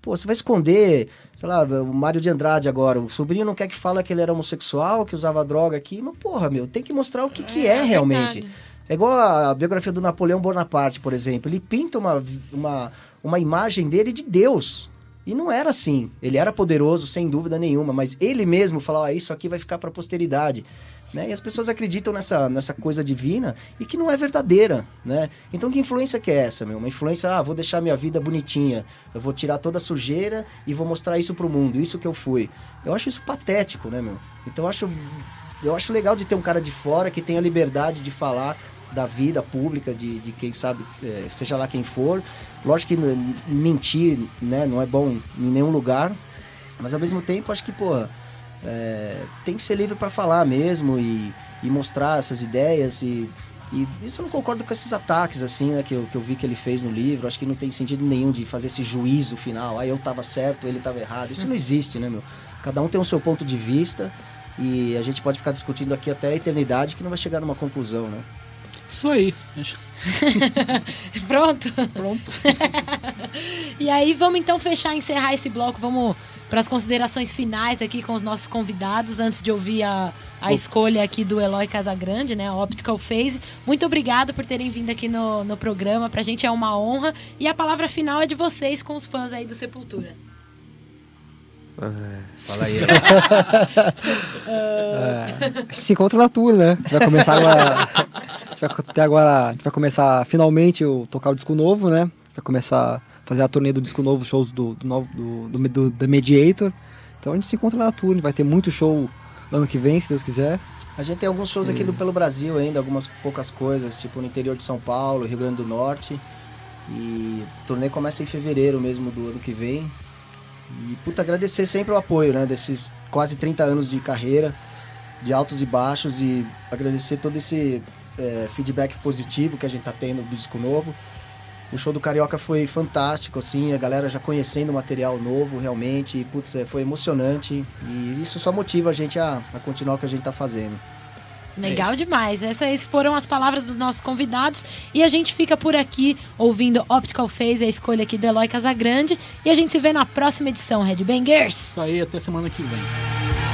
Pô, você vai esconder, sei lá, o Mário de Andrade agora, o sobrinho não quer que fala que ele era homossexual, que usava droga aqui, mas porra, meu, tem que mostrar o que é, que é, é realmente. Verdade. É igual a biografia do Napoleão Bonaparte, por exemplo. Ele pinta uma, uma, uma imagem dele de Deus. E não era assim. Ele era poderoso, sem dúvida nenhuma, mas ele mesmo falou: ah, isso aqui vai ficar para a posteridade. Né? E as pessoas acreditam nessa, nessa coisa divina e que não é verdadeira, né? Então que influência que é essa, meu? Uma influência, ah, vou deixar minha vida bonitinha, eu vou tirar toda a sujeira e vou mostrar isso pro mundo, isso que eu fui. Eu acho isso patético, né, meu? Então eu acho, eu acho legal de ter um cara de fora que tem a liberdade de falar da vida pública de, de quem sabe, é, seja lá quem for. Lógico que mentir né, não é bom em nenhum lugar, mas ao mesmo tempo acho que, pô, é, tem que ser livre para falar mesmo e, e mostrar essas ideias e e isso eu não concordo com esses ataques, assim, né, que eu, que eu vi que ele fez no livro. Acho que não tem sentido nenhum de fazer esse juízo final. Ah, eu tava certo, ele tava errado. Isso não existe, né, meu? Cada um tem o seu ponto de vista e a gente pode ficar discutindo aqui até a eternidade que não vai chegar numa conclusão, né? Isso aí. Pronto? Pronto. e aí, vamos então fechar, encerrar esse bloco. Vamos para as considerações finais aqui com os nossos convidados, antes de ouvir a, a escolha aqui do Eloy Casagrande, né? A Optical Phase. Muito obrigado por terem vindo aqui no, no programa. Pra gente é uma honra. E a palavra final é de vocês com os fãs aí do Sepultura. Ah, fala aí. é, a gente se encontra na tour, né? A vai começar agora. Vai até agora. A gente vai começar finalmente o tocar o disco novo, né? Vai começar a fazer a turnê do disco novo, shows do, do, do, do, do The Mediator. Então a gente se encontra na tour, vai ter muito show ano que vem, se Deus quiser. A gente tem alguns shows aqui no, pelo Brasil ainda, algumas poucas coisas, tipo no interior de São Paulo, Rio Grande do Norte. E o turnê começa em fevereiro mesmo do ano que vem. E, puta, agradecer sempre o apoio, né? Desses quase 30 anos de carreira, de altos e baixos, e agradecer todo esse é, feedback positivo que a gente tá tendo do disco novo. O show do Carioca foi fantástico, assim, a galera já conhecendo o material novo, realmente, e, putz, é, foi emocionante. E isso só motiva a gente a, a continuar o que a gente tá fazendo. Legal é demais. Essas foram as palavras dos nossos convidados. E a gente fica por aqui ouvindo Optical Phase, a escolha aqui do Eloy Casagrande. E a gente se vê na próxima edição, Headbangers. Isso aí, até semana que vem.